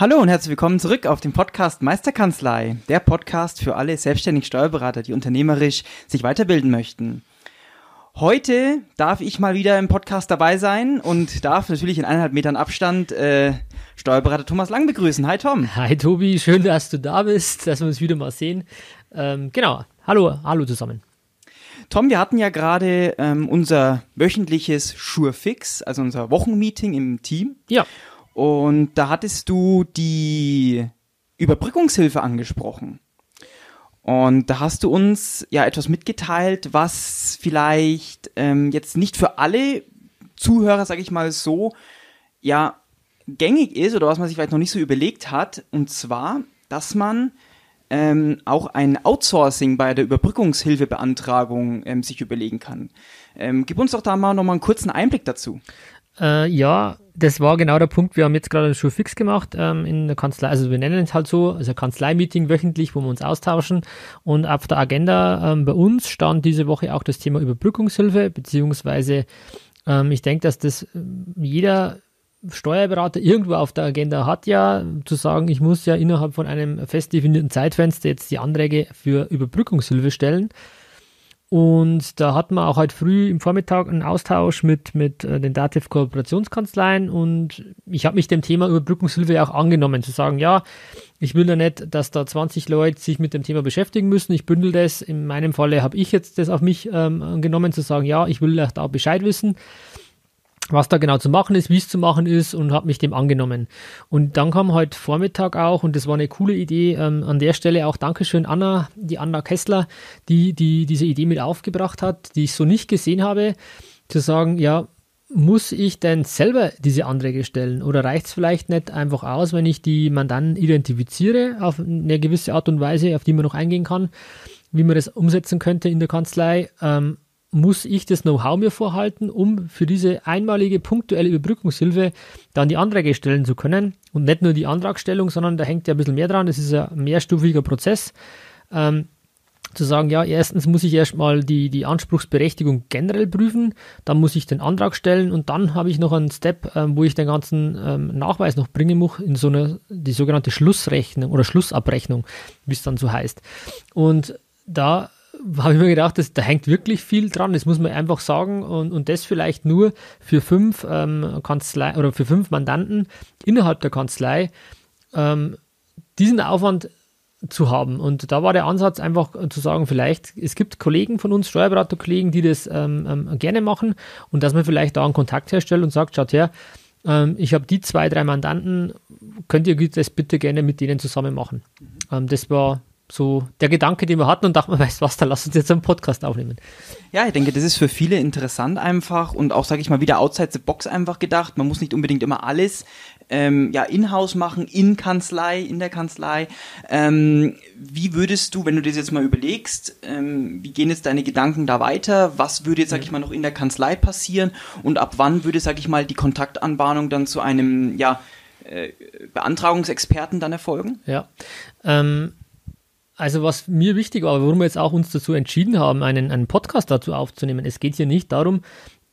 Hallo und herzlich willkommen zurück auf dem Podcast Meisterkanzlei, der Podcast für alle selbstständigen Steuerberater, die unternehmerisch sich weiterbilden möchten. Heute darf ich mal wieder im Podcast dabei sein und darf natürlich in eineinhalb Metern Abstand äh, Steuerberater Thomas Lang begrüßen. Hi Tom. Hi Tobi, schön, dass du da bist, dass wir uns wieder mal sehen. Ähm, genau, hallo, hallo zusammen. Tom, wir hatten ja gerade ähm, unser wöchentliches Surefix, also unser Wochenmeeting im Team. Ja. Und da hattest du die Überbrückungshilfe angesprochen. Und da hast du uns ja etwas mitgeteilt, was vielleicht ähm, jetzt nicht für alle Zuhörer, sage ich mal so, ja gängig ist oder was man sich vielleicht noch nicht so überlegt hat. Und zwar, dass man ähm, auch ein Outsourcing bei der Überbrückungshilfebeantragung ähm, sich überlegen kann. Ähm, gib uns doch da mal nochmal einen kurzen Einblick dazu. Äh, ja, das war genau der Punkt. Wir haben jetzt gerade schon fix gemacht ähm, in der Kanzlei. Also wir nennen es halt so, also Kanzlei-Meeting wöchentlich, wo wir uns austauschen. Und auf der Agenda ähm, bei uns stand diese Woche auch das Thema Überbrückungshilfe, beziehungsweise ähm, ich denke, dass das äh, jeder Steuerberater irgendwo auf der Agenda hat ja, zu sagen, ich muss ja innerhalb von einem fest definierten Zeitfenster jetzt die Anträge für Überbrückungshilfe stellen. Und da hatten wir auch heute früh im Vormittag einen Austausch mit, mit äh, den Dativ Kooperationskanzleien und ich habe mich dem Thema Überbrückungshilfe auch angenommen, zu sagen, ja, ich will ja nicht, dass da 20 Leute sich mit dem Thema beschäftigen müssen. Ich bündel das. In meinem Falle habe ich jetzt das auf mich ähm, genommen, zu sagen, ja, ich will da Bescheid wissen was da genau zu machen ist, wie es zu machen ist und habe mich dem angenommen. Und dann kam heute Vormittag auch, und das war eine coole Idee, ähm, an der Stelle auch Dankeschön Anna, die Anna Kessler, die, die diese Idee mit aufgebracht hat, die ich so nicht gesehen habe, zu sagen, ja, muss ich denn selber diese Anträge stellen oder reicht es vielleicht nicht einfach aus, wenn ich die Mandanten identifiziere auf eine gewisse Art und Weise, auf die man noch eingehen kann, wie man das umsetzen könnte in der Kanzlei, ähm, muss ich das Know-how mir vorhalten, um für diese einmalige punktuelle Überbrückungshilfe dann die Anträge stellen zu können. Und nicht nur die Antragstellung, sondern da hängt ja ein bisschen mehr dran. Das ist ein mehrstufiger Prozess. Ähm, zu sagen, ja, erstens muss ich erstmal die, die Anspruchsberechtigung generell prüfen, dann muss ich den Antrag stellen und dann habe ich noch einen Step, ähm, wo ich den ganzen ähm, Nachweis noch bringen muss in so eine, die sogenannte Schlussrechnung oder Schlussabrechnung, wie es dann so heißt. Und da habe ich mir gedacht, das, da hängt wirklich viel dran, das muss man einfach sagen und, und das vielleicht nur für fünf ähm, Kanzlei oder für fünf Mandanten innerhalb der Kanzlei ähm, diesen Aufwand zu haben. Und da war der Ansatz einfach zu sagen, vielleicht, es gibt Kollegen von uns, Steuerberaterkollegen, die das ähm, ähm, gerne machen und dass man vielleicht da einen Kontakt herstellt und sagt, schaut her, ähm, ich habe die zwei, drei Mandanten, könnt ihr das bitte gerne mit denen zusammen machen. Ähm, das war so der Gedanke, den wir hatten und dachten, weißt du was, dann lass uns jetzt einen Podcast aufnehmen. Ja, ich denke, das ist für viele interessant einfach und auch, sage ich mal, wieder outside the box einfach gedacht. Man muss nicht unbedingt immer alles ähm, ja in-house machen, in Kanzlei, in der Kanzlei. Ähm, wie würdest du, wenn du das jetzt mal überlegst, ähm, wie gehen jetzt deine Gedanken da weiter? Was würde jetzt, sag ich mal, noch in der Kanzlei passieren und ab wann würde, sag ich mal, die Kontaktanbahnung dann zu einem, ja, äh, Beantragungsexperten dann erfolgen? Ja, ähm, also was mir wichtig war, warum wir jetzt auch uns dazu entschieden haben, einen, einen Podcast dazu aufzunehmen, es geht hier nicht darum,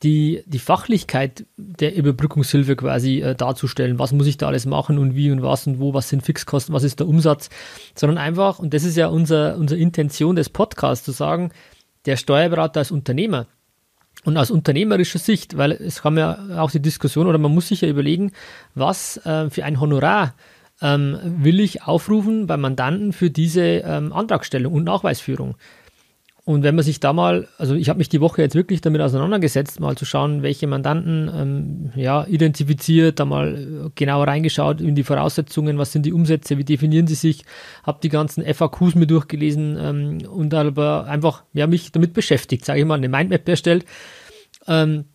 die, die Fachlichkeit der Überbrückungshilfe quasi äh, darzustellen. Was muss ich da alles machen und wie und was und wo, was sind Fixkosten, was ist der Umsatz, sondern einfach, und das ist ja unser, unsere Intention des Podcasts, zu sagen, der Steuerberater als Unternehmer und aus unternehmerischer Sicht, weil es kam ja auch die Diskussion oder man muss sich ja überlegen, was äh, für ein Honorar ähm, will ich aufrufen beim Mandanten für diese ähm, Antragstellung und Nachweisführung. Und wenn man sich da mal, also ich habe mich die Woche jetzt wirklich damit auseinandergesetzt, mal zu schauen, welche Mandanten ähm, ja, identifiziert, da mal genauer reingeschaut in die Voraussetzungen, was sind die Umsätze, wie definieren sie sich, habe die ganzen FAQs mir durchgelesen ähm, und aber einfach ja, mich damit beschäftigt, sage ich mal, eine Mindmap erstellt. Ähm,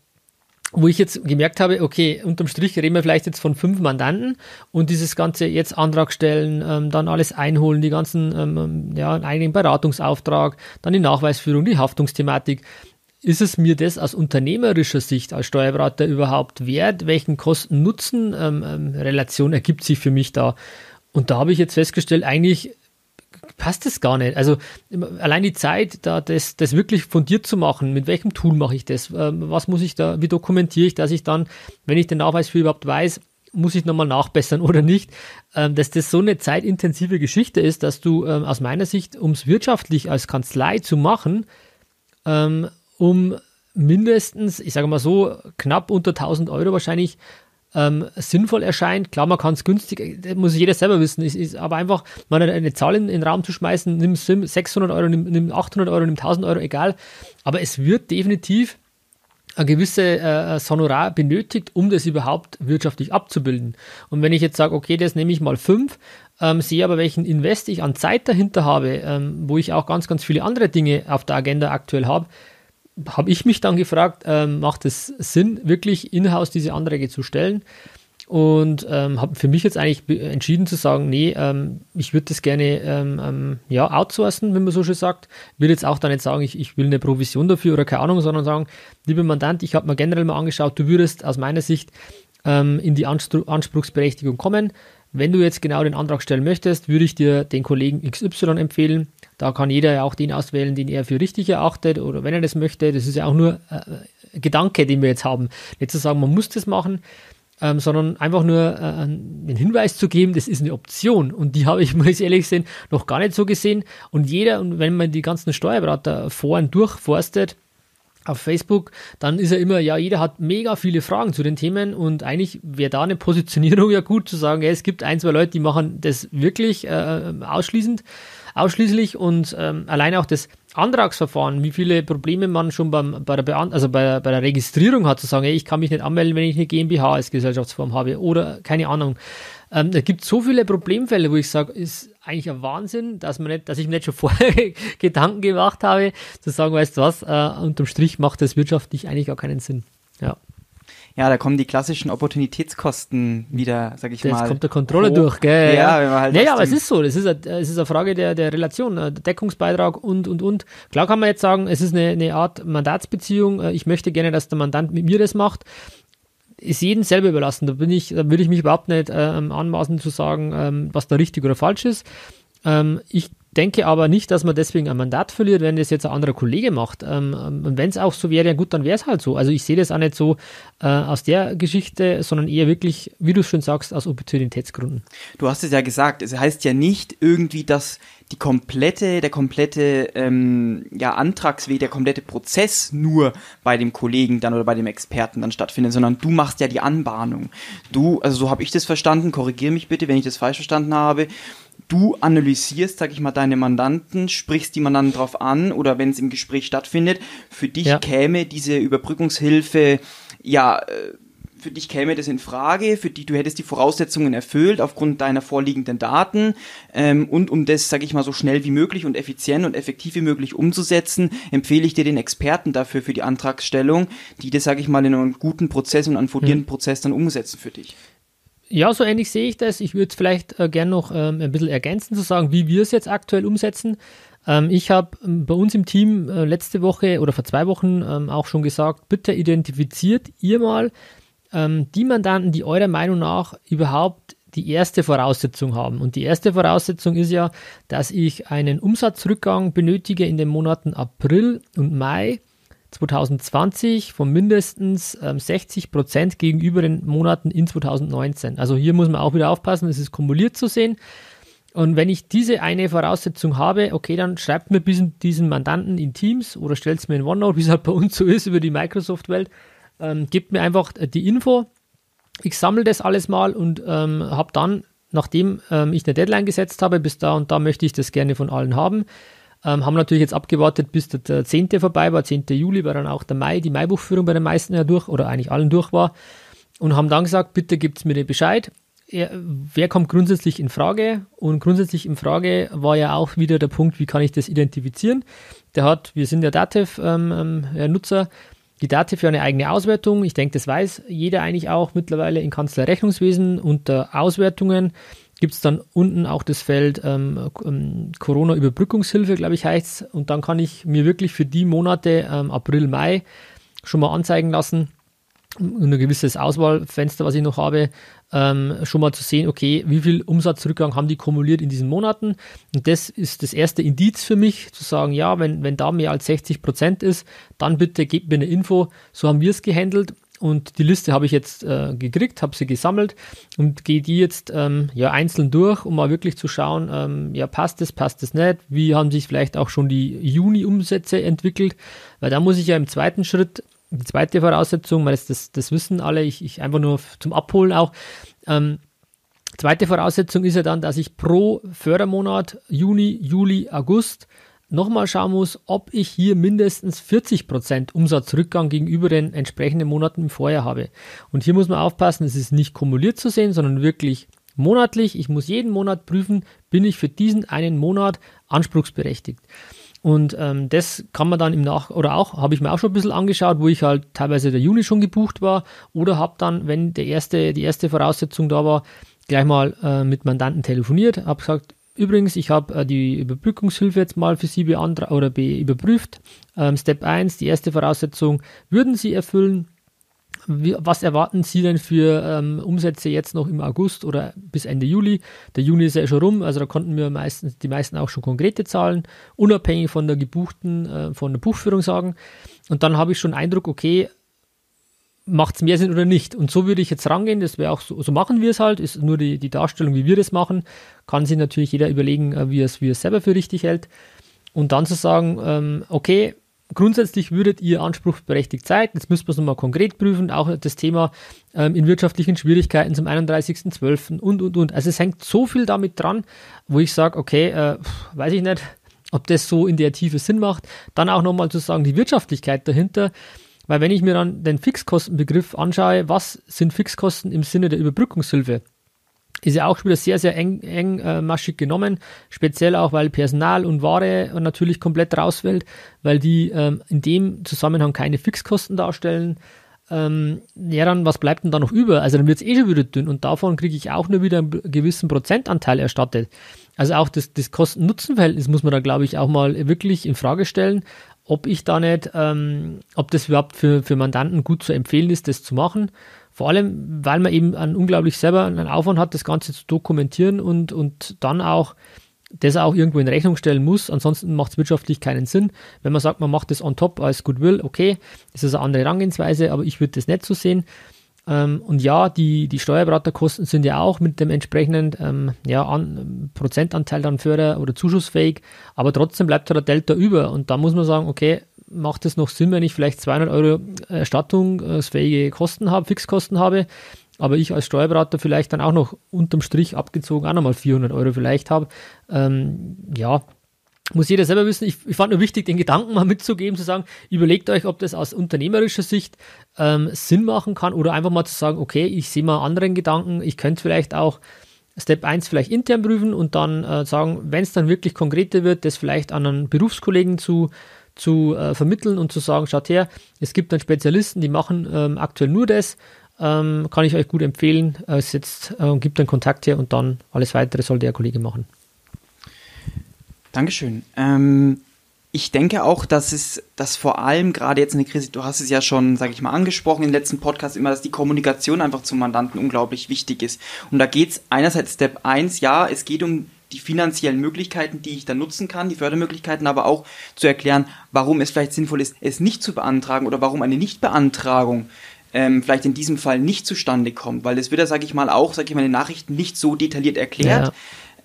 wo ich jetzt gemerkt habe, okay, unterm Strich reden wir vielleicht jetzt von fünf Mandanten und dieses ganze jetzt Antrag stellen, ähm, dann alles einholen, die ganzen, ähm, ähm, ja, einen eigenen Beratungsauftrag, dann die Nachweisführung, die Haftungsthematik. Ist es mir das aus unternehmerischer Sicht als Steuerberater überhaupt wert? Welchen Kosten-Nutzen-Relation ähm, ergibt sich für mich da? Und da habe ich jetzt festgestellt, eigentlich passt das gar nicht. Also allein die Zeit, da das, das wirklich fundiert zu machen, mit welchem Tool mache ich das, ähm, was muss ich da, wie dokumentiere ich, dass ich dann, wenn ich den Nachweis für überhaupt weiß, muss ich nochmal nachbessern oder nicht, ähm, dass das so eine zeitintensive Geschichte ist, dass du ähm, aus meiner Sicht, um es wirtschaftlich als Kanzlei zu machen, um mindestens, ich sage mal so, knapp unter 1000 Euro wahrscheinlich ähm, sinnvoll erscheint. Klar, man kann es günstig, das muss jeder selber wissen, ist, ist aber einfach mal eine, Zahl in, in, den Raum zu schmeißen, nimm 600 Euro, nimm, nimm 800 Euro, nimm 1000 Euro, egal. Aber es wird definitiv ein gewisse äh, Honorar benötigt, um das überhaupt wirtschaftlich abzubilden. Und wenn ich jetzt sage, okay, das nehme ich mal fünf, ähm, sehe aber, welchen Invest ich an Zeit dahinter habe, ähm, wo ich auch ganz, ganz viele andere Dinge auf der Agenda aktuell habe, habe ich mich dann gefragt, ähm, macht es Sinn, wirklich in-house diese Anträge zu stellen? Und ähm, habe für mich jetzt eigentlich entschieden zu sagen, nee, ähm, ich würde das gerne ähm, ähm, ja, outsourcen, wenn man so schön sagt. Will jetzt auch da nicht sagen, ich, ich will eine Provision dafür oder keine Ahnung, sondern sagen, lieber Mandant, ich habe mir generell mal angeschaut, du würdest aus meiner Sicht ähm, in die Anspruch, Anspruchsberechtigung kommen. Wenn du jetzt genau den Antrag stellen möchtest, würde ich dir den Kollegen XY empfehlen. Da kann jeder ja auch den auswählen, den er für richtig erachtet oder wenn er das möchte. Das ist ja auch nur äh, Gedanke, den wir jetzt haben. Nicht zu sagen, man muss das machen, ähm, sondern einfach nur äh, einen Hinweis zu geben, das ist eine Option. Und die habe ich, muss ich ehrlich sehen, noch gar nicht so gesehen. Und jeder, und wenn man die ganzen Steuerberater Foren durchforstet, auf Facebook, dann ist ja immer, ja, jeder hat mega viele Fragen zu den Themen und eigentlich wäre da eine Positionierung ja gut zu sagen, ja, es gibt ein, zwei Leute, die machen das wirklich äh, ausschließend, ausschließlich und ähm, allein auch das Antragsverfahren, wie viele Probleme man schon beim, bei, der Beant also bei, bei der Registrierung hat, zu sagen, hey, ich kann mich nicht anmelden, wenn ich eine GmbH als Gesellschaftsform habe oder keine Ahnung. Ähm, es gibt so viele Problemfälle, wo ich sage, ist eigentlich ein Wahnsinn, dass, man nicht, dass ich mir nicht schon vorher Gedanken gemacht habe, zu sagen, weißt du was, äh, unterm Strich macht das wirtschaftlich eigentlich gar keinen Sinn. Ja. Ja, da kommen die klassischen Opportunitätskosten wieder, sag ich das mal. Das kommt der Kontrolle durch, gell? Ja, wenn man halt naja, aber es ist so, es ist, eine, es ist eine Frage der, der Relation, der Deckungsbeitrag und, und, und. Klar kann man jetzt sagen, es ist eine, eine Art Mandatsbeziehung, äh, ich möchte gerne, dass der Mandant mit mir das macht ist jedem selber überlassen. Da bin ich, da würde ich mich überhaupt nicht ähm, anmaßen zu sagen, ähm, was da richtig oder falsch ist. Ähm, ich denke aber nicht, dass man deswegen ein Mandat verliert, wenn das jetzt ein anderer Kollege macht. Ähm, ähm und wenn es auch so wäre, ja gut, dann wäre es halt so. Also ich sehe das auch nicht so äh, aus der Geschichte, sondern eher wirklich, wie du schon sagst, aus Opportunitätsgründen. Du hast es ja gesagt, es heißt ja nicht irgendwie, dass die komplette, der komplette ähm, ja, Antragsweg, der komplette Prozess nur bei dem Kollegen dann oder bei dem Experten dann stattfindet, sondern du machst ja die Anbahnung. Du, also so habe ich das verstanden, korrigiere mich bitte, wenn ich das falsch verstanden habe du analysierst, sag ich mal, deine Mandanten, sprichst die Mandanten drauf an oder wenn es im Gespräch stattfindet, für dich ja. käme diese Überbrückungshilfe, ja, äh, für dich käme das in Frage, für die du hättest die Voraussetzungen erfüllt aufgrund deiner vorliegenden Daten ähm, und um das, sag ich mal, so schnell wie möglich und effizient und effektiv wie möglich umzusetzen, empfehle ich dir den Experten dafür für die Antragsstellung, die das, sag ich mal, in einem guten Prozess und einem fundierenden hm. Prozess dann umsetzen für dich. Ja, so ähnlich sehe ich das. Ich würde vielleicht äh, gerne noch ähm, ein bisschen ergänzen, zu sagen, wie wir es jetzt aktuell umsetzen. Ähm, ich habe ähm, bei uns im Team äh, letzte Woche oder vor zwei Wochen ähm, auch schon gesagt, bitte identifiziert ihr mal ähm, die Mandanten, die eurer Meinung nach überhaupt die erste Voraussetzung haben. Und die erste Voraussetzung ist ja, dass ich einen Umsatzrückgang benötige in den Monaten April und Mai 2020 von mindestens ähm, 60 Prozent gegenüber den Monaten in 2019. Also hier muss man auch wieder aufpassen, es ist kumuliert zu sehen. Und wenn ich diese eine Voraussetzung habe, okay, dann schreibt mir diesen, Mandanten in Teams oder stellt es mir in OneNote, wie es halt bei uns so ist über die Microsoft-Welt, ähm, gibt mir einfach die Info. Ich sammle das alles mal und ähm, habe dann, nachdem ähm, ich eine Deadline gesetzt habe, bis da und da möchte ich das gerne von allen haben, ähm, haben natürlich jetzt abgewartet, bis der 10. vorbei war. 10. Juli war dann auch der Mai, die Maibuchführung bei den meisten ja durch oder eigentlich allen durch war. Und haben dann gesagt, bitte gibt's mir den Bescheid. wer kommt grundsätzlich in Frage? Und grundsätzlich in Frage war ja auch wieder der Punkt, wie kann ich das identifizieren? Der hat, wir sind ja Dativ-Nutzer, ähm, ähm, die Date für eine eigene Auswertung. Ich denke, das weiß jeder eigentlich auch mittlerweile in Kanzler Rechnungswesen unter Auswertungen gibt es dann unten auch das Feld ähm, ähm, Corona-Überbrückungshilfe, glaube ich, heißt. Und dann kann ich mir wirklich für die Monate ähm, April, Mai schon mal anzeigen lassen, ein gewisses Auswahlfenster, was ich noch habe, ähm, schon mal zu sehen, okay, wie viel Umsatzrückgang haben die kumuliert in diesen Monaten. Und das ist das erste Indiz für mich, zu sagen, ja, wenn, wenn da mehr als 60 Prozent ist, dann bitte gebt mir eine Info. So haben wir es gehandelt. Und die Liste habe ich jetzt äh, gekriegt, habe sie gesammelt und gehe die jetzt ähm, ja einzeln durch, um mal wirklich zu schauen, ähm, ja passt es, passt es nicht, wie haben sich vielleicht auch schon die Juni-Umsätze entwickelt, weil da muss ich ja im zweiten Schritt die zweite Voraussetzung, weil das, das, das wissen alle, ich, ich einfach nur zum Abholen auch. Ähm, zweite Voraussetzung ist ja dann, dass ich pro Fördermonat Juni, Juli, August nochmal schauen muss, ob ich hier mindestens 40% Umsatzrückgang gegenüber den entsprechenden Monaten im Vorjahr habe. Und hier muss man aufpassen, es ist nicht kumuliert zu sehen, sondern wirklich monatlich. Ich muss jeden Monat prüfen, bin ich für diesen einen Monat anspruchsberechtigt. Und ähm, das kann man dann im Nach- oder auch, habe ich mir auch schon ein bisschen angeschaut, wo ich halt teilweise der Juni schon gebucht war oder habe dann, wenn der erste, die erste Voraussetzung da war, gleich mal äh, mit Mandanten telefoniert, habe gesagt, übrigens, ich habe äh, die Überbrückungshilfe jetzt mal für Sie beantragt oder be überprüft. Ähm, Step 1, die erste Voraussetzung, würden Sie erfüllen? Wie, was erwarten Sie denn für ähm, Umsätze jetzt noch im August oder bis Ende Juli? Der Juni ist ja schon rum, also da konnten wir meistens die meisten auch schon konkrete Zahlen, unabhängig von der gebuchten, äh, von der Buchführung sagen. Und dann habe ich schon Eindruck, okay, macht es mehr Sinn oder nicht? Und so würde ich jetzt rangehen, das wäre auch so, so machen wir es halt, ist nur die, die Darstellung, wie wir das machen. Kann sich natürlich jeder überlegen, äh, wie er es, wie er es selber für richtig hält. Und dann zu sagen, ähm, okay, grundsätzlich würdet ihr anspruchsberechtigt sein. Jetzt müssen wir es nochmal konkret prüfen. Auch das Thema ähm, in wirtschaftlichen Schwierigkeiten zum 31.12. und, und, und. Also es hängt so viel damit dran, wo ich sage, okay, äh, weiß ich nicht, ob das so in der Tiefe Sinn macht. Dann auch nochmal zu sagen, die Wirtschaftlichkeit dahinter. Weil wenn ich mir dann den Fixkostenbegriff anschaue, was sind Fixkosten im Sinne der Überbrückungshilfe? ist ja auch wieder sehr, sehr eng, engmaschig genommen, speziell auch, weil Personal und Ware natürlich komplett rausfällt, weil die ähm, in dem Zusammenhang keine Fixkosten darstellen. Ähm, ja, dann, was bleibt denn da noch über? Also dann wird es eh schon wieder dünn und davon kriege ich auch nur wieder einen gewissen Prozentanteil erstattet. Also auch das, das Kosten-Nutzen-Verhältnis muss man da, glaube ich, auch mal wirklich in Frage stellen, ob ich da nicht, ähm, ob das überhaupt für, für Mandanten gut zu empfehlen ist, das zu machen. Vor allem, weil man eben einen unglaublich selber einen Aufwand hat, das Ganze zu dokumentieren und, und dann auch das auch irgendwo in Rechnung stellen muss. Ansonsten macht es wirtschaftlich keinen Sinn. Wenn man sagt, man macht das on top als Goodwill, okay, das ist eine andere Herangehensweise, aber ich würde das nicht so sehen. Ähm, und ja, die, die Steuerberaterkosten sind ja auch mit dem entsprechenden ähm, ja, an, Prozentanteil dann förder- oder zuschussfähig, aber trotzdem bleibt da der Delta über. Und da muss man sagen, okay, macht es noch Sinn, wenn ich vielleicht 200 Euro erstattungsfähige Kosten habe, Fixkosten habe, aber ich als Steuerberater vielleicht dann auch noch unterm Strich abgezogen auch nochmal 400 Euro vielleicht habe. Ähm, ja, muss jeder selber wissen. Ich, ich, fand nur wichtig, den Gedanken mal mitzugeben, zu sagen, überlegt euch, ob das aus unternehmerischer Sicht ähm, Sinn machen kann oder einfach mal zu sagen, okay, ich sehe mal anderen Gedanken, ich könnte vielleicht auch Step 1 vielleicht intern prüfen und dann äh, sagen, wenn es dann wirklich konkreter wird, das vielleicht an einen Berufskollegen zu zu äh, vermitteln und zu sagen, schaut her, es gibt dann Spezialisten, die machen ähm, aktuell nur das, ähm, kann ich euch gut empfehlen, äh, es jetzt, äh, gibt dann Kontakt her und dann alles weitere soll der Kollege machen. Dankeschön. Ähm, ich denke auch, dass es, dass vor allem gerade jetzt in der Krise, du hast es ja schon, sage ich mal, angesprochen im letzten Podcast immer, dass die Kommunikation einfach zum Mandanten unglaublich wichtig ist. Und da geht es einerseits Step 1, ja, es geht um die finanziellen Möglichkeiten, die ich dann nutzen kann, die Fördermöglichkeiten, aber auch zu erklären, warum es vielleicht sinnvoll ist, es nicht zu beantragen oder warum eine Nichtbeantragung ähm, vielleicht in diesem Fall nicht zustande kommt, weil das wird ja, sage ich mal, auch, sage ich mal, in den Nachrichten nicht so detailliert erklärt. Ja.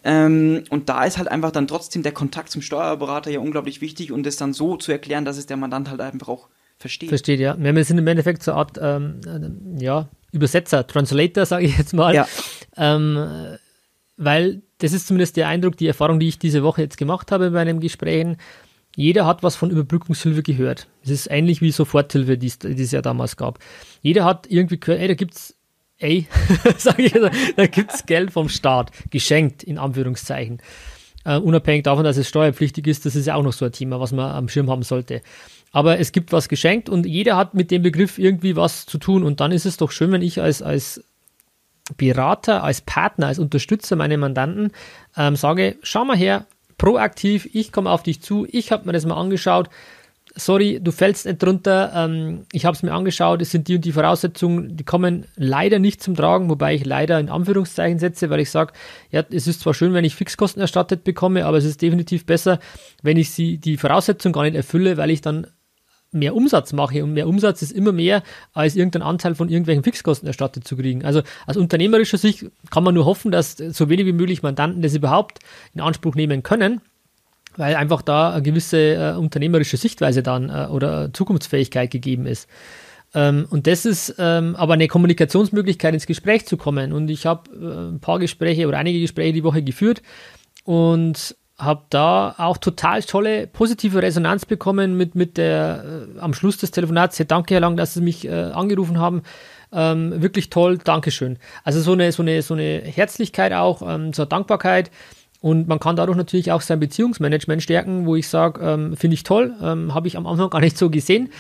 Ähm, und da ist halt einfach dann trotzdem der Kontakt zum Steuerberater ja unglaublich wichtig und das dann so zu erklären, dass es der Mandant halt einfach auch versteht. Versteht, ja. Wir sind im Endeffekt so eine Art, ähm, äh, ja, Übersetzer, Translator, sage ich jetzt mal. Ja. Ähm, weil das ist zumindest der Eindruck, die Erfahrung, die ich diese Woche jetzt gemacht habe bei einem Gesprächen. Jeder hat was von Überbrückungshilfe gehört. Es ist ähnlich wie Soforthilfe, die es ja damals gab. Jeder hat irgendwie gehört, ey, da gibt's, ey, sage ich, also, da gibt's Geld vom Staat, geschenkt, in Anführungszeichen. Uh, unabhängig davon, dass es steuerpflichtig ist, das ist ja auch noch so ein Thema, was man am Schirm haben sollte. aber es gibt was geschenkt und jeder hat mit dem Begriff irgendwie was zu tun. Und dann ist es doch schön, wenn ich als, als Berater, als Partner, als Unterstützer meiner Mandanten ähm, sage, schau mal her, proaktiv, ich komme auf dich zu, ich habe mir das mal angeschaut, sorry, du fällst nicht drunter, ähm, ich habe es mir angeschaut, es sind die und die Voraussetzungen, die kommen leider nicht zum Tragen, wobei ich leider in Anführungszeichen setze, weil ich sage, ja, es ist zwar schön, wenn ich Fixkosten erstattet bekomme, aber es ist definitiv besser, wenn ich sie die Voraussetzungen gar nicht erfülle, weil ich dann mehr Umsatz mache. Und mehr Umsatz ist immer mehr, als irgendein Anteil von irgendwelchen Fixkosten erstattet zu kriegen. Also aus unternehmerischer Sicht kann man nur hoffen, dass so wenig wie möglich Mandanten das überhaupt in Anspruch nehmen können, weil einfach da eine gewisse äh, unternehmerische Sichtweise dann äh, oder Zukunftsfähigkeit gegeben ist. Ähm, und das ist ähm, aber eine Kommunikationsmöglichkeit, ins Gespräch zu kommen. Und ich habe äh, ein paar Gespräche oder einige Gespräche die Woche geführt und habe da auch total tolle positive Resonanz bekommen mit, mit der äh, am Schluss des Telefonats. Danke, Herr Lang, dass Sie mich äh, angerufen haben. Ähm, wirklich toll, Dankeschön. Also so eine, so eine, so eine Herzlichkeit auch, ähm, so eine Dankbarkeit. Und man kann dadurch natürlich auch sein Beziehungsmanagement stärken, wo ich sage, ähm, finde ich toll, ähm, habe ich am Anfang gar nicht so gesehen.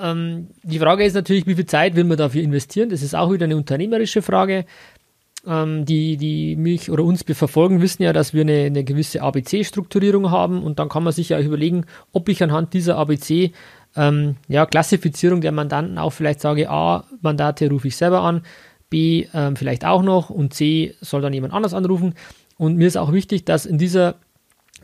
Ähm, die Frage ist natürlich, wie viel Zeit will man dafür investieren? Das ist auch wieder eine unternehmerische Frage ähm, die, die mich oder uns verfolgen, wissen ja, dass wir eine, eine gewisse ABC-Strukturierung haben und dann kann man sich ja überlegen, ob ich anhand dieser ABC ähm, ja, Klassifizierung der Mandanten auch vielleicht sage, A, Mandate rufe ich selber an, B, ähm, vielleicht auch noch und C, soll dann jemand anders anrufen. Und mir ist auch wichtig, dass in dieser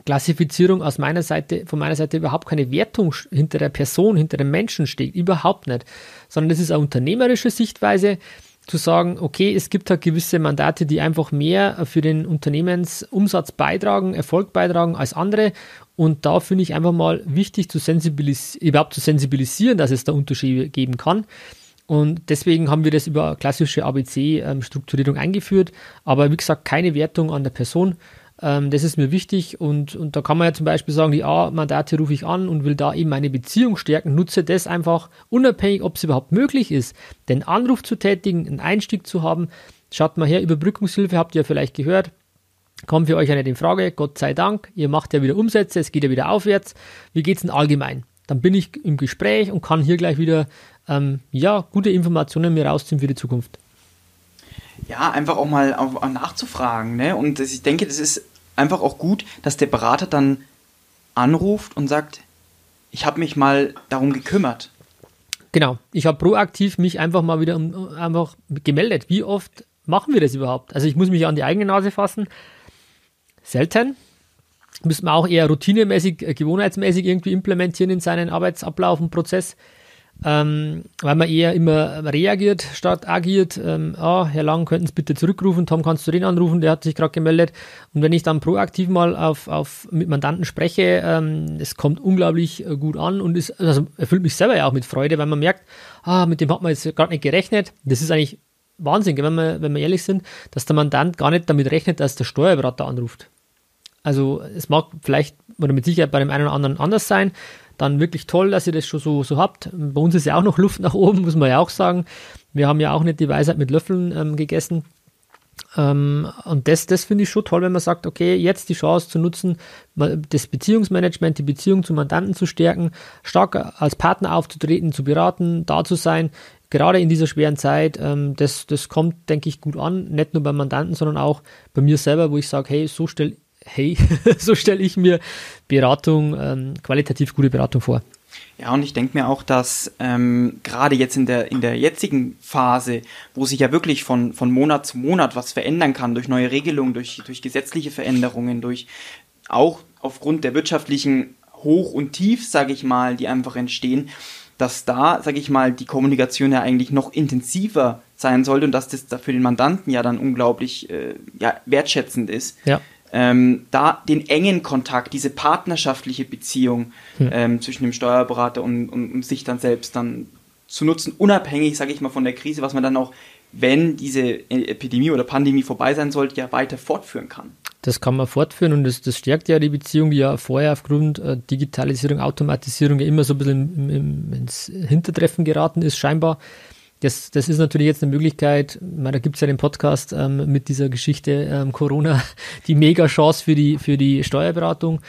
Klassifizierung aus meiner Seite, von meiner Seite überhaupt keine Wertung hinter der Person, hinter dem Menschen steht. Überhaupt nicht. Sondern das ist eine unternehmerische Sichtweise zu sagen, okay, es gibt halt gewisse Mandate, die einfach mehr für den Unternehmensumsatz beitragen, Erfolg beitragen als andere. Und da finde ich einfach mal wichtig, zu sensibilis überhaupt zu sensibilisieren, dass es da Unterschiede geben kann. Und deswegen haben wir das über klassische ABC-Strukturierung ähm, eingeführt. Aber wie gesagt, keine Wertung an der Person, ähm, das ist mir wichtig und, und da kann man ja zum Beispiel sagen, die A-Mandate rufe ich an und will da eben meine Beziehung stärken, nutze das einfach unabhängig, ob es überhaupt möglich ist, den Anruf zu tätigen, einen Einstieg zu haben. Schaut mal her, Überbrückungshilfe habt ihr vielleicht gehört. Kommt für euch ja nicht in Frage, Gott sei Dank. Ihr macht ja wieder Umsätze, es geht ja wieder aufwärts. Wie geht es denn allgemein? Dann bin ich im Gespräch und kann hier gleich wieder ähm, ja, gute Informationen mir rausziehen für die Zukunft. Ja, einfach auch mal nachzufragen. Ne? Und ich denke, das ist einfach auch gut, dass der Berater dann anruft und sagt, ich habe mich mal darum gekümmert. Genau, ich habe proaktiv mich einfach mal wieder um, einfach gemeldet. Wie oft machen wir das überhaupt? Also ich muss mich an die eigene Nase fassen. Selten. Müssen wir auch eher routinemäßig, äh, gewohnheitsmäßig irgendwie implementieren in seinen Arbeitsablauf und Prozess ähm, weil man eher immer reagiert statt agiert. Ähm, ah, Herr Lang, könnten Sie bitte zurückrufen? Tom, kannst du den anrufen? Der hat sich gerade gemeldet. Und wenn ich dann proaktiv mal auf, auf mit Mandanten spreche, ähm, es kommt unglaublich äh, gut an und ist, also erfüllt mich selber ja auch mit Freude, weil man merkt, ah, mit dem hat man jetzt gerade nicht gerechnet. Das ist eigentlich Wahnsinn, wenn wir, wenn wir ehrlich sind, dass der Mandant gar nicht damit rechnet, dass der Steuerberater anruft. Also es mag vielleicht oder mit Sicherheit bei dem einen oder anderen anders sein, dann wirklich toll, dass ihr das schon so, so habt. Bei uns ist ja auch noch Luft nach oben, muss man ja auch sagen. Wir haben ja auch nicht die Weisheit mit Löffeln ähm, gegessen. Ähm, und das, das finde ich schon toll, wenn man sagt, okay, jetzt die Chance zu nutzen, das Beziehungsmanagement, die Beziehung zu Mandanten zu stärken, stark als Partner aufzutreten, zu beraten, da zu sein, gerade in dieser schweren Zeit, ähm, das, das kommt, denke ich, gut an, nicht nur beim Mandanten, sondern auch bei mir selber, wo ich sage, hey, so stelle hey, so stelle ich mir Beratung, ähm, qualitativ gute Beratung vor. Ja, und ich denke mir auch, dass ähm, gerade jetzt in der, in der jetzigen Phase, wo sich ja wirklich von, von Monat zu Monat was verändern kann, durch neue Regelungen, durch, durch gesetzliche Veränderungen, durch auch aufgrund der wirtschaftlichen Hoch und Tief, sage ich mal, die einfach entstehen, dass da, sage ich mal, die Kommunikation ja eigentlich noch intensiver sein sollte und dass das für den Mandanten ja dann unglaublich äh, ja, wertschätzend ist. Ja ähm, da den engen Kontakt, diese partnerschaftliche Beziehung hm. ähm, zwischen dem Steuerberater und, und, und, sich dann selbst dann zu nutzen, unabhängig, sage ich mal, von der Krise, was man dann auch, wenn diese Epidemie oder Pandemie vorbei sein sollte, ja weiter fortführen kann. Das kann man fortführen und das, das stärkt ja die Beziehung, die ja vorher aufgrund äh, Digitalisierung, Automatisierung ja immer so ein bisschen im, im, ins Hintertreffen geraten ist, scheinbar. Das, das ist natürlich jetzt eine Möglichkeit, da gibt es ja den Podcast ähm, mit dieser Geschichte ähm, Corona, die Mega-Chance für die, für die Steuerberatung.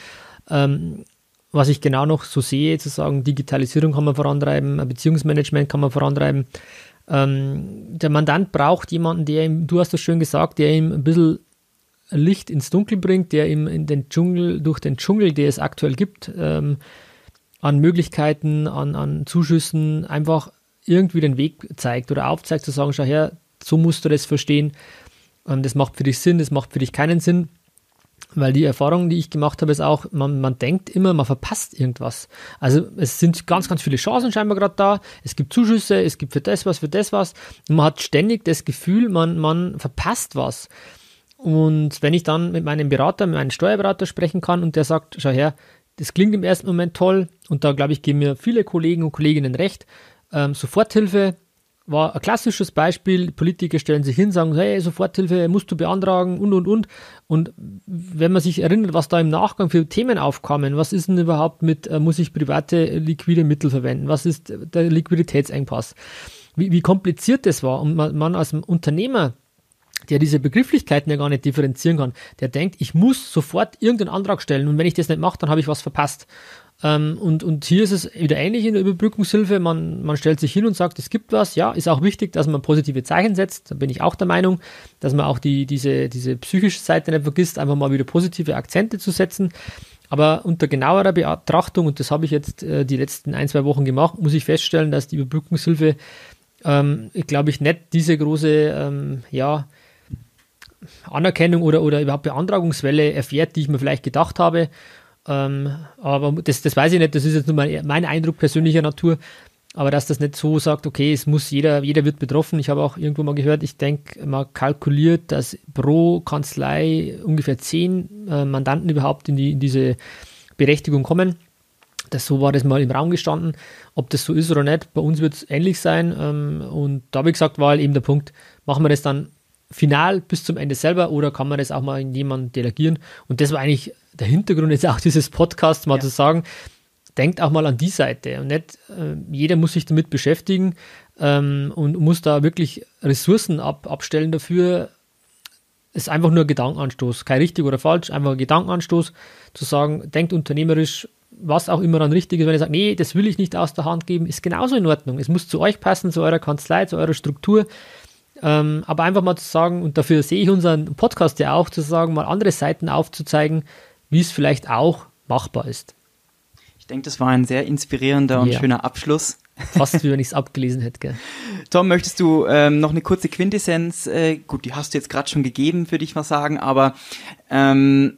Ähm, was ich genau noch so sehe, zu sagen, Digitalisierung kann man vorantreiben, Beziehungsmanagement kann man vorantreiben. Ähm, der Mandant braucht jemanden, der ihm, du hast das schön gesagt, der ihm ein bisschen Licht ins Dunkel bringt, der ihm in den Dschungel, durch den Dschungel, der es aktuell gibt, ähm, an Möglichkeiten, an, an Zuschüssen einfach irgendwie den Weg zeigt oder aufzeigt, zu sagen, schau her, so musst du das verstehen, das macht für dich Sinn, das macht für dich keinen Sinn. Weil die Erfahrung, die ich gemacht habe, ist auch, man, man denkt immer, man verpasst irgendwas. Also es sind ganz, ganz viele Chancen scheinbar gerade da. Es gibt Zuschüsse, es gibt für das was, für das was. Und man hat ständig das Gefühl, man, man verpasst was. Und wenn ich dann mit meinem Berater, mit meinem Steuerberater sprechen kann und der sagt, schau her, das klingt im ersten Moment toll und da glaube ich, geben mir viele Kollegen und Kolleginnen recht. Ähm, Soforthilfe war ein klassisches Beispiel. Politiker stellen sich hin, sagen, hey, Soforthilfe musst du beantragen und, und, und. Und wenn man sich erinnert, was da im Nachgang für Themen aufkamen, was ist denn überhaupt mit, äh, muss ich private liquide Mittel verwenden? Was ist der Liquiditätsengpass? Wie, wie kompliziert das war und man, man als Unternehmer der diese Begrifflichkeiten ja gar nicht differenzieren kann, der denkt, ich muss sofort irgendeinen Antrag stellen und wenn ich das nicht mache, dann habe ich was verpasst. Ähm, und, und hier ist es wieder ähnlich in der Überbrückungshilfe. Man, man stellt sich hin und sagt, es gibt was. Ja, ist auch wichtig, dass man positive Zeichen setzt. Da bin ich auch der Meinung, dass man auch die, diese, diese psychische Seite nicht vergisst, einfach mal wieder positive Akzente zu setzen. Aber unter genauerer Betrachtung, und das habe ich jetzt äh, die letzten ein, zwei Wochen gemacht, muss ich feststellen, dass die Überbrückungshilfe, ähm, glaube ich, nicht diese große, ähm, ja, Anerkennung oder, oder überhaupt Beantragungswelle erfährt, die ich mir vielleicht gedacht habe. Ähm, aber das, das weiß ich nicht, das ist jetzt nur mein, mein Eindruck persönlicher Natur. Aber dass das nicht so sagt, okay, es muss jeder, jeder wird betroffen. Ich habe auch irgendwo mal gehört, ich denke, man kalkuliert, dass pro Kanzlei ungefähr zehn äh, Mandanten überhaupt in, die, in diese Berechtigung kommen. Das, so war das mal im Raum gestanden. Ob das so ist oder nicht, bei uns wird es ähnlich sein. Ähm, und da, ich gesagt, war halt eben der Punkt, machen wir das dann final bis zum Ende selber oder kann man das auch mal in jemanden delegieren? Und das war eigentlich der Hintergrund jetzt auch dieses Podcasts, mal ja. zu sagen, denkt auch mal an die Seite und nicht äh, jeder muss sich damit beschäftigen ähm, und muss da wirklich Ressourcen ab, abstellen dafür. Ist einfach nur ein Gedankenanstoß, kein richtig oder falsch, einfach ein Gedankenanstoß zu sagen, denkt unternehmerisch, was auch immer dann richtig ist. Wenn ihr sagt, nee, das will ich nicht aus der Hand geben, ist genauso in Ordnung. Es muss zu euch passen, zu eurer Kanzlei, zu eurer Struktur. Ähm, aber einfach mal zu sagen, und dafür sehe ich unseren Podcast ja auch, zu sagen, mal andere Seiten aufzuzeigen, wie es vielleicht auch machbar ist. Ich denke, das war ein sehr inspirierender und ja. schöner Abschluss. Fast wie wenn ich es abgelesen hätte. Gell? Tom, möchtest du ähm, noch eine kurze Quintessenz, äh, gut, die hast du jetzt gerade schon gegeben, würde ich mal sagen, aber ähm,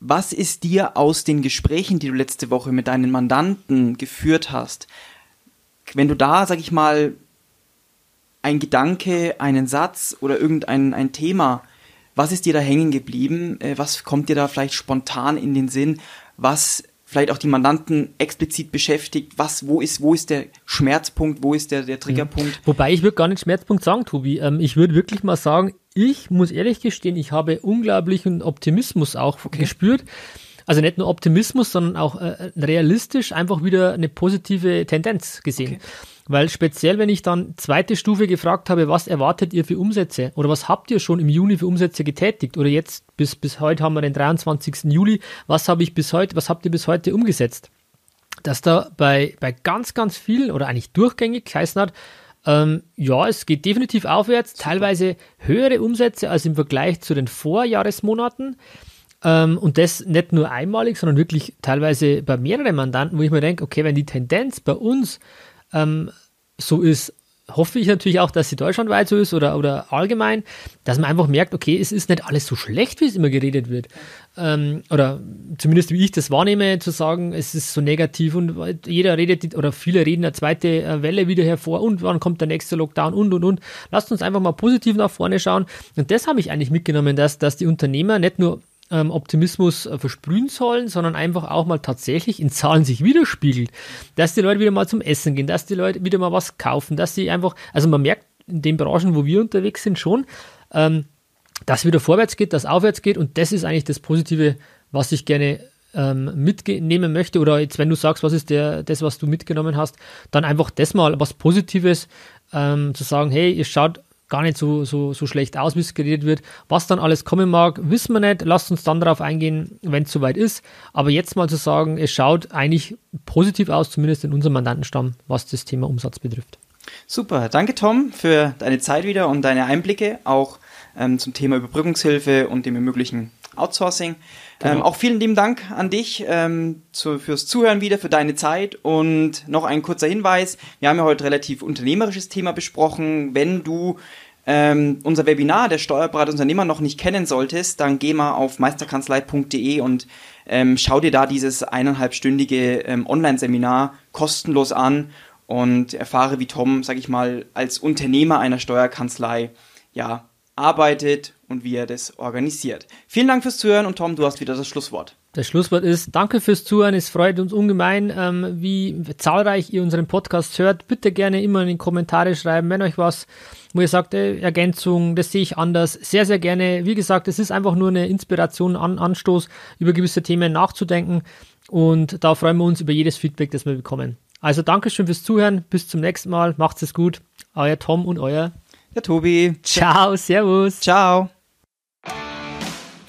was ist dir aus den Gesprächen, die du letzte Woche mit deinen Mandanten geführt hast, wenn du da, sag ich mal, ein Gedanke, einen Satz oder irgendein ein Thema, was ist dir da hängen geblieben? Äh, was kommt dir da vielleicht spontan in den Sinn? Was vielleicht auch die Mandanten explizit beschäftigt? Was, wo ist, wo ist der Schmerzpunkt? Wo ist der, der Triggerpunkt? Ja. Wobei ich würde gar nicht Schmerzpunkt sagen, Tobi. Ähm, ich würde wirklich mal sagen, ich muss ehrlich gestehen, ich habe unglaublichen Optimismus auch okay. gespürt. Also nicht nur Optimismus, sondern auch äh, realistisch einfach wieder eine positive Tendenz gesehen. Okay. Weil speziell, wenn ich dann zweite Stufe gefragt habe, was erwartet ihr für Umsätze oder was habt ihr schon im Juni für Umsätze getätigt oder jetzt bis, bis heute haben wir den 23. Juli, was habe ich bis heute, was habt ihr bis heute umgesetzt? Dass da bei, bei ganz, ganz vielen oder eigentlich durchgängig geheißen hat, ähm, ja, es geht definitiv aufwärts, teilweise höhere Umsätze als im Vergleich zu den Vorjahresmonaten. Ähm, und das nicht nur einmalig, sondern wirklich teilweise bei mehreren Mandanten, wo ich mir denke, okay, wenn die Tendenz bei uns ähm, so ist, hoffe ich natürlich auch, dass sie deutschlandweit so ist oder, oder allgemein, dass man einfach merkt, okay, es ist nicht alles so schlecht, wie es immer geredet wird. Ähm, oder zumindest wie ich das wahrnehme, zu sagen, es ist so negativ und jeder redet oder viele reden eine zweite äh, Welle wieder hervor und wann kommt der nächste Lockdown und und und. Lasst uns einfach mal positiv nach vorne schauen. Und das habe ich eigentlich mitgenommen, dass, dass die Unternehmer nicht nur ähm, Optimismus äh, versprühen sollen, sondern einfach auch mal tatsächlich in Zahlen sich widerspiegelt. Dass die Leute wieder mal zum Essen gehen, dass die Leute wieder mal was kaufen, dass sie einfach, also man merkt in den Branchen, wo wir unterwegs sind, schon, ähm, dass wieder vorwärts geht, dass aufwärts geht und das ist eigentlich das Positive, was ich gerne ähm, mitnehmen möchte oder jetzt, wenn du sagst, was ist der, das, was du mitgenommen hast, dann einfach das mal was Positives ähm, zu sagen, hey, ihr schaut gar nicht so, so, so schlecht aus, wie es geredet wird. Was dann alles kommen mag, wissen wir nicht. Lasst uns dann darauf eingehen, wenn es soweit ist. Aber jetzt mal zu sagen, es schaut eigentlich positiv aus, zumindest in unserem Mandantenstamm, was das Thema Umsatz betrifft. Super, danke Tom für deine Zeit wieder und deine Einblicke auch ähm, zum Thema Überbrückungshilfe und dem möglichen Outsourcing. Genau. Ähm, auch vielen lieben Dank an dich ähm, zu, fürs Zuhören wieder, für deine Zeit und noch ein kurzer Hinweis. Wir haben ja heute relativ unternehmerisches Thema besprochen. Wenn du ähm, unser Webinar der Steuerberater Unternehmer noch nicht kennen solltest, dann geh mal auf meisterkanzlei.de und ähm, schau dir da dieses eineinhalbstündige ähm, Online-Seminar kostenlos an und erfahre, wie Tom, sag ich mal, als Unternehmer einer Steuerkanzlei ja arbeitet und wie er das organisiert. Vielen Dank fürs Zuhören und Tom, du hast wieder das Schlusswort. Das Schlusswort ist, danke fürs Zuhören. Es freut uns ungemein, ähm, wie zahlreich ihr unseren Podcast hört. Bitte gerne immer in die Kommentare schreiben, wenn euch was, wo ihr sagt, äh, Ergänzung, das sehe ich anders. Sehr, sehr gerne. Wie gesagt, es ist einfach nur eine Inspiration, an, Anstoß, über gewisse Themen nachzudenken. Und da freuen wir uns über jedes Feedback, das wir bekommen. Also Dankeschön fürs Zuhören. Bis zum nächsten Mal. Macht's es gut. Euer Tom und euer der Tobi. Ciao, Servus. Ciao.